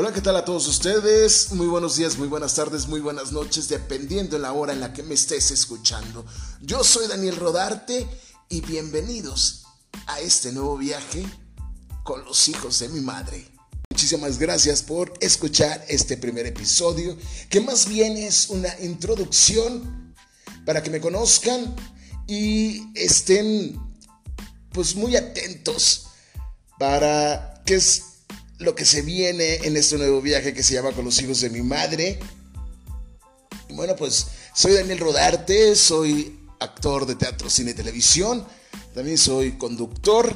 Hola, ¿qué tal a todos ustedes? Muy buenos días, muy buenas tardes, muy buenas noches, dependiendo de la hora en la que me estés escuchando. Yo soy Daniel Rodarte y bienvenidos a este nuevo viaje con los hijos de mi madre. Muchísimas gracias por escuchar este primer episodio, que más bien es una introducción para que me conozcan y estén pues muy atentos para que es lo que se viene en este nuevo viaje que se llama Con los hijos de mi madre. Bueno, pues soy Daniel Rodarte, soy actor de teatro, cine y televisión, también soy conductor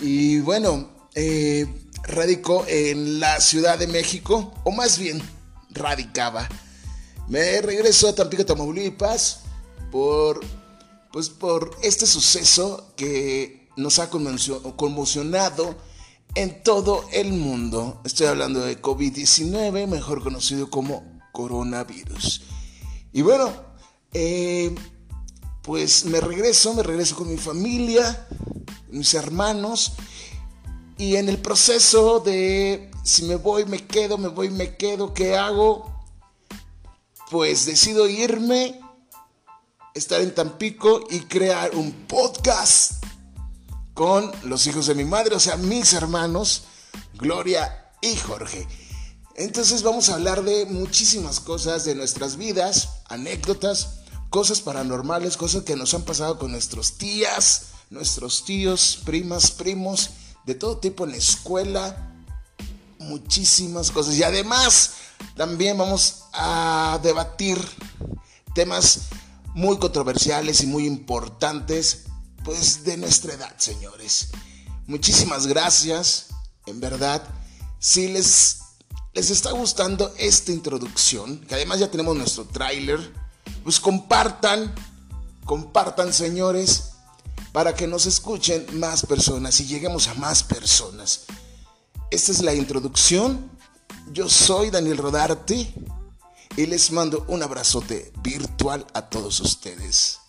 y bueno, eh, radico en la Ciudad de México, o más bien radicaba. Me regreso a Tampico, Tamaulipas por, pues por este suceso que nos ha conmocionado en todo el mundo. Estoy hablando de COVID-19, mejor conocido como coronavirus. Y bueno, eh, pues me regreso, me regreso con mi familia, mis hermanos, y en el proceso de si me voy, me quedo, me voy, me quedo, ¿qué hago? Pues decido irme, estar en Tampico y crear un podcast con los hijos de mi madre, o sea, mis hermanos, Gloria y Jorge. Entonces vamos a hablar de muchísimas cosas de nuestras vidas, anécdotas, cosas paranormales, cosas que nos han pasado con nuestros tías, nuestros tíos, primas, primos, de todo tipo en la escuela, muchísimas cosas. Y además también vamos a debatir temas muy controversiales y muy importantes pues de nuestra edad, señores. Muchísimas gracias, en verdad. Si les, les está gustando esta introducción, que además ya tenemos nuestro tráiler, pues compartan, compartan, señores, para que nos escuchen más personas y lleguemos a más personas. Esta es la introducción. Yo soy Daniel Rodarte y les mando un abrazote virtual a todos ustedes.